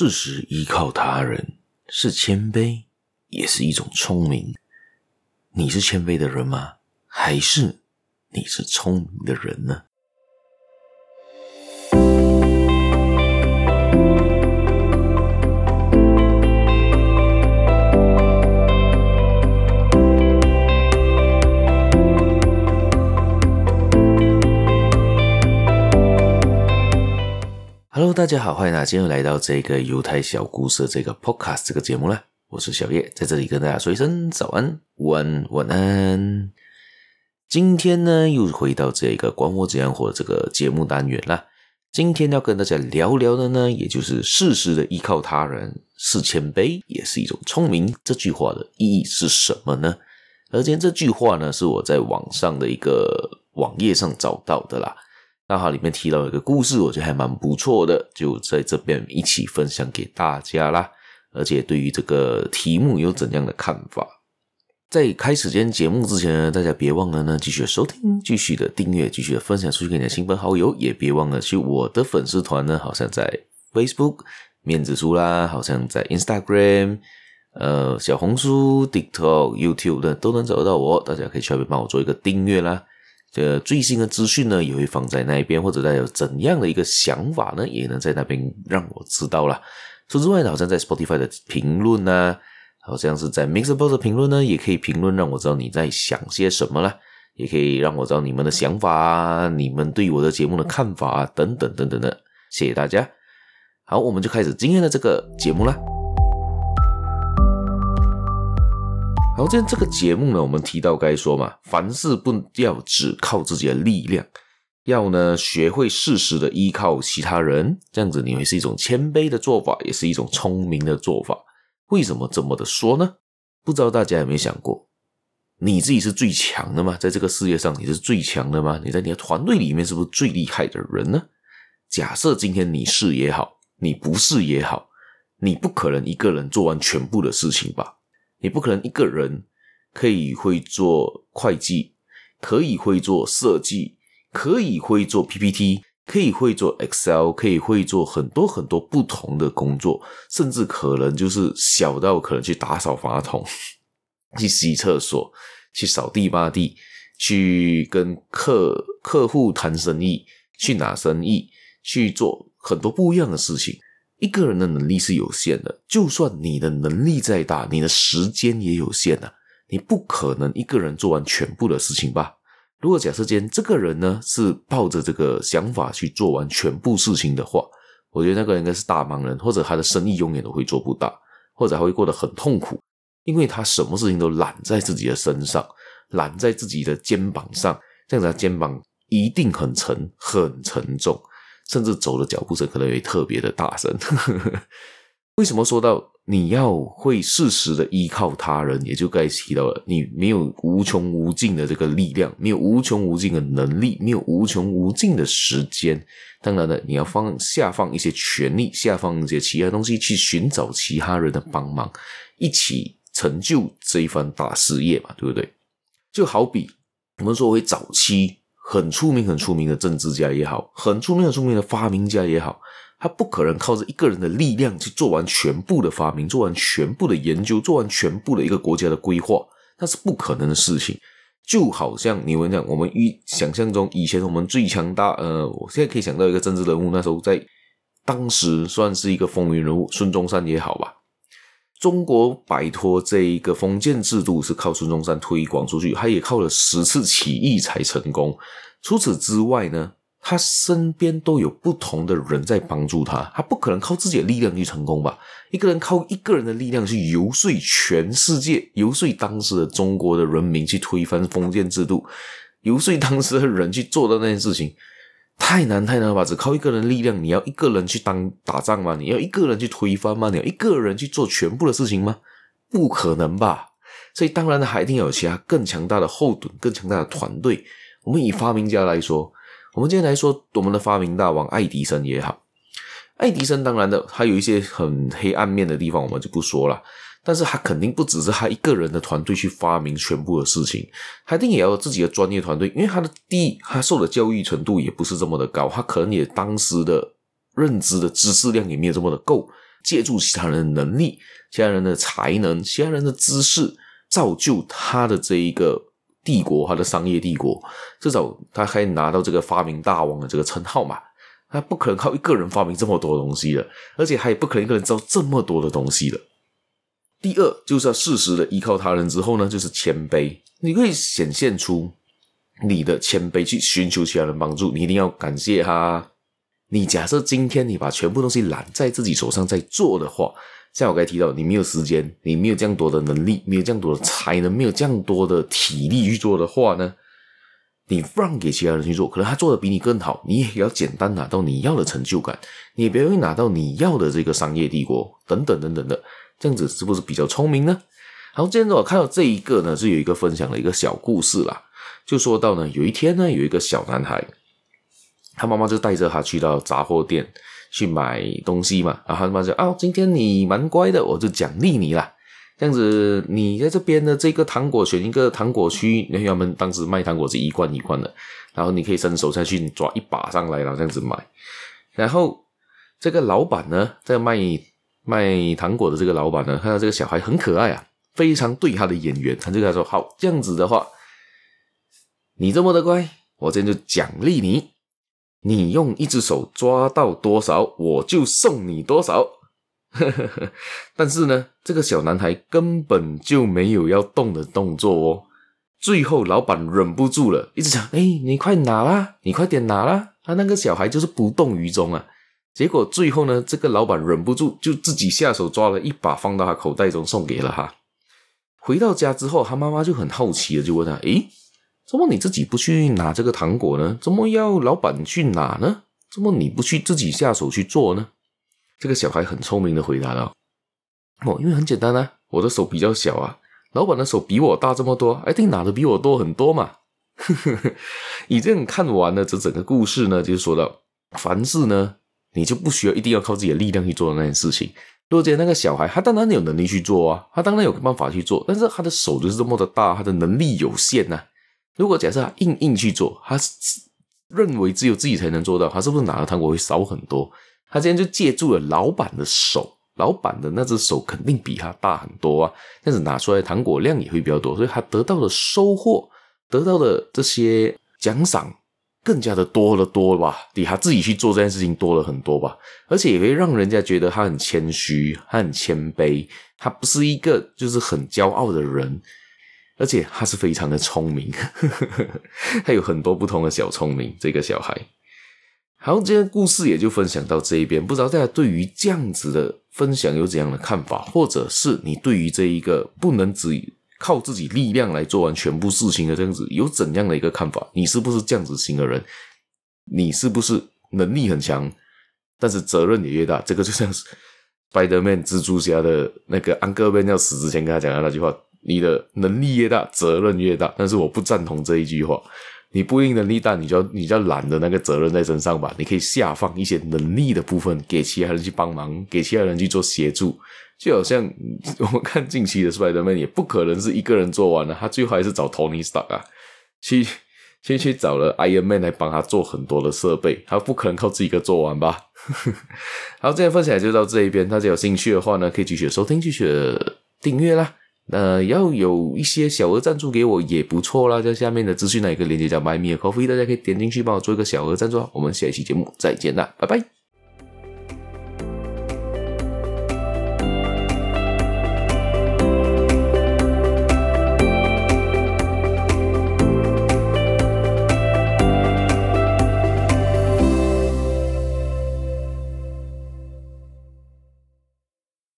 适时依靠他人是谦卑，也是一种聪明。你是谦卑的人吗？还是你是聪明的人呢大家好，欢迎大家今天又来到这个犹太小故事这个 Podcast 这个节目啦。我是小叶，在这里跟大家说一声早安、午安、晚安。今天呢，又回到这个管我怎样活这个节目单元啦。今天要跟大家聊聊的呢，也就是适时的依靠他人是谦卑，也是一种聪明。这句话的意义是什么呢？而今天这句话呢，是我在网上的一个网页上找到的啦。刚好里面提到一个故事，我觉得还蛮不错的，就在这边一起分享给大家啦。而且对于这个题目有怎样的看法？在开始今天节目之前呢，大家别忘了呢，继续收听，继续的订阅，继续的分享出去给你的亲朋好友，也别忘了去我的粉丝团呢，好像在 Facebook 面子书啦，好像在 Instagram、呃小红书、TikTok、YouTube 的都能找得到我，大家可以去那边帮我做一个订阅啦。这最新的资讯呢，也会放在那一边，或者大家有怎样的一个想法呢，也能在那边让我知道啦。除此之外呢，好像在 Spotify 的评论呢，好像是在 Mixable 的评论呢，也可以评论，让我知道你在想些什么啦，也可以让我知道你们的想法啊，你们对我的节目的看法啊，等等等等的。谢谢大家。好，我们就开始今天的这个节目啦。好，今天这个节目呢，我们提到该说嘛，凡事不要只靠自己的力量，要呢学会适时的依靠其他人，这样子你会是一种谦卑的做法，也是一种聪明的做法。为什么这么的说呢？不知道大家有没有想过，你自己是最强的吗？在这个世界上，你是最强的吗？你在你的团队里面是不是最厉害的人呢？假设今天你是也好，你不是也好，你不可能一个人做完全部的事情吧？你不可能一个人可以会做会计，可以会做设计，可以会做 PPT，可以会做 Excel，可以会做很多很多不同的工作，甚至可能就是小到可能去打扫马桶、去洗厕所、去扫地抹地、去跟客客户谈生意、去拿生意、去做很多不一样的事情。一个人的能力是有限的，就算你的能力再大，你的时间也有限啊。你不可能一个人做完全部的事情吧？如果假设间这个人呢是抱着这个想法去做完全部事情的话，我觉得那个人应该是大忙人，或者他的生意永远都会做不大，或者还会过得很痛苦，因为他什么事情都揽在自己的身上，揽在自己的肩膀上，这样子他肩膀一定很沉，很沉重。甚至走的脚步声可能也特别的大声。为什么说到你要会适时的依靠他人，也就该提到了，你没有无穷无尽的这个力量，没有无穷无尽的能力，没有无穷无尽的时间。当然了，你要放下放一些权力，下放一些其他东西，去寻找其他人的帮忙，一起成就这一番大事业嘛，对不对？就好比我们说为早期。很出名、很出名的政治家也好，很出名、很出名的发明家也好，他不可能靠着一个人的力量去做完全部的发明，做完全部的研究，做完全部的一个国家的规划，那是不可能的事情。就好像你们讲，我们预想象中以前我们最强大，呃，我现在可以想到一个政治人物，那时候在当时算是一个风云人物，孙中山也好吧。中国摆脱这一个封建制度是靠孙中山推广出去，他也靠了十次起义才成功。除此之外呢，他身边都有不同的人在帮助他，他不可能靠自己的力量去成功吧？一个人靠一个人的力量去游说全世界，游说当时的中国的人民去推翻封建制度，游说当时的人去做的那件事情。太难太难了吧！只靠一个人力量，你要一个人去当打仗吗？你要一个人去推翻吗？你要一个人去做全部的事情吗？不可能吧！所以当然呢，还一定有其他更强大的后盾、更强大的团队。我们以发明家来说，我们今天来说我们的发明大王爱迪生也好，爱迪生当然的，还有一些很黑暗面的地方，我们就不说了。但是他肯定不只是他一个人的团队去发明全部的事情，他一定也要有自己的专业团队。因为他的第一，他受的教育程度也不是这么的高，他可能也当时的认知的知识量也没有这么的够。借助其他人的能力、其他人的才能、其他人的知识，造就他的这一个帝国，他的商业帝国。至少他可以拿到这个发明大王的这个称号嘛。他不可能靠一个人发明这么多东西的，而且还不可能一个人造这么多的东西的。第二，就是要适时的依靠他人之后呢，就是谦卑。你可以显现出你的谦卑，去寻求其他人帮助。你一定要感谢他。你假设今天你把全部东西揽在自己手上在做的话，像我刚才提到，你没有时间，你没有这样多的能力，没有这样多的才能，没有这样多的体力去做的话呢？你让给其他人去做，可能他做的比你更好，你也要简单拿到你要的成就感，你也不容易拿到你要的这个商业帝国，等等等等的，这样子是不是比较聪明呢？好，今天我看到这一个呢，是有一个分享的一个小故事啦，就说到呢，有一天呢，有一个小男孩，他妈妈就带着他去到杂货店去买东西嘛，然后他妈妈就啊，今天你蛮乖的，我就奖励你啦。这样子，你在这边的这个糖果选一个糖果区，因为他们当时卖糖果是一罐一罐的，然后你可以伸手下去抓一把上来，然后这样子买。然后这个老板呢，在卖卖糖果的这个老板呢，看到这个小孩很可爱啊，非常对他的眼缘，他就跟他说：“好，这样子的话，你这么的乖，我今天就奖励你，你用一只手抓到多少，我就送你多少。”呵呵呵，但是呢，这个小男孩根本就没有要动的动作哦。最后，老板忍不住了，一直讲：“哎，你快拿啦，你快点拿啦！”他那个小孩就是不动于衷啊。结果最后呢，这个老板忍不住，就自己下手抓了一把，放到他口袋中，送给了他。回到家之后，他妈妈就很好奇的就问他：“诶，怎么你自己不去拿这个糖果呢？怎么要老板去拿呢？怎么你不去自己下手去做呢？”这个小孩很聪明的回答道：“哦，因为很简单啊，我的手比较小啊，老板的手比我大这么多，一定拿的比我多很多嘛。”你这样看完了这整个故事呢，就是说到凡事呢，你就不需要一定要靠自己的力量去做的那件事情。如果今天那个小孩，他当然有能力去做啊，他当然有办法去做，但是他的手就是这么的大，他的能力有限呐、啊。如果假设他硬硬去做，他认为只有自己才能做到，他是不是拿的糖果会少很多？他今天就借助了老板的手，老板的那只手肯定比他大很多啊，但是拿出来糖果量也会比较多，所以他得到的收获，得到的这些奖赏更加的多了多吧，比他自己去做这件事情多了很多吧，而且也会让人家觉得他很谦虚，他很谦卑，他不是一个就是很骄傲的人，而且他是非常的聪明，他有很多不同的小聪明，这个小孩。好，今天故事也就分享到这一边。不知道大家对于这样子的分享有怎样的看法，或者是你对于这一个不能只靠自己力量来做完全部事情的这样子有怎样的一个看法？你是不是这样子型的人？你是不是能力很强，但是责任也越大？这个就像是 Spider-Man 蜘蛛侠的那个 Uncle Ben 要死之前跟他讲的那句话：你的能力越大，责任越大。但是我不赞同这一句话。你不一定能力大，你就要你就要揽着那个责任在身上吧。你可以下放一些能力的部分给其他人去帮忙，给其他人去做协助。就好像 我们看近期的 Spider-Man，也不可能是一个人做完了，他最后还是找 Tony Stark 啊，去去去找了 Iron Man 来帮他做很多的设备，他不可能靠自己一个做完吧。好，今天分享就到这一边，大家有兴趣的话呢，可以继续收听，继续订阅啦。呃，要有一些小额赞助给我也不错啦，在下面的资讯呢，有一个链接叫 Buy Me a Coffee，大家可以点进去帮我做一个小额赞助。我们下一期节目再见啦，拜拜。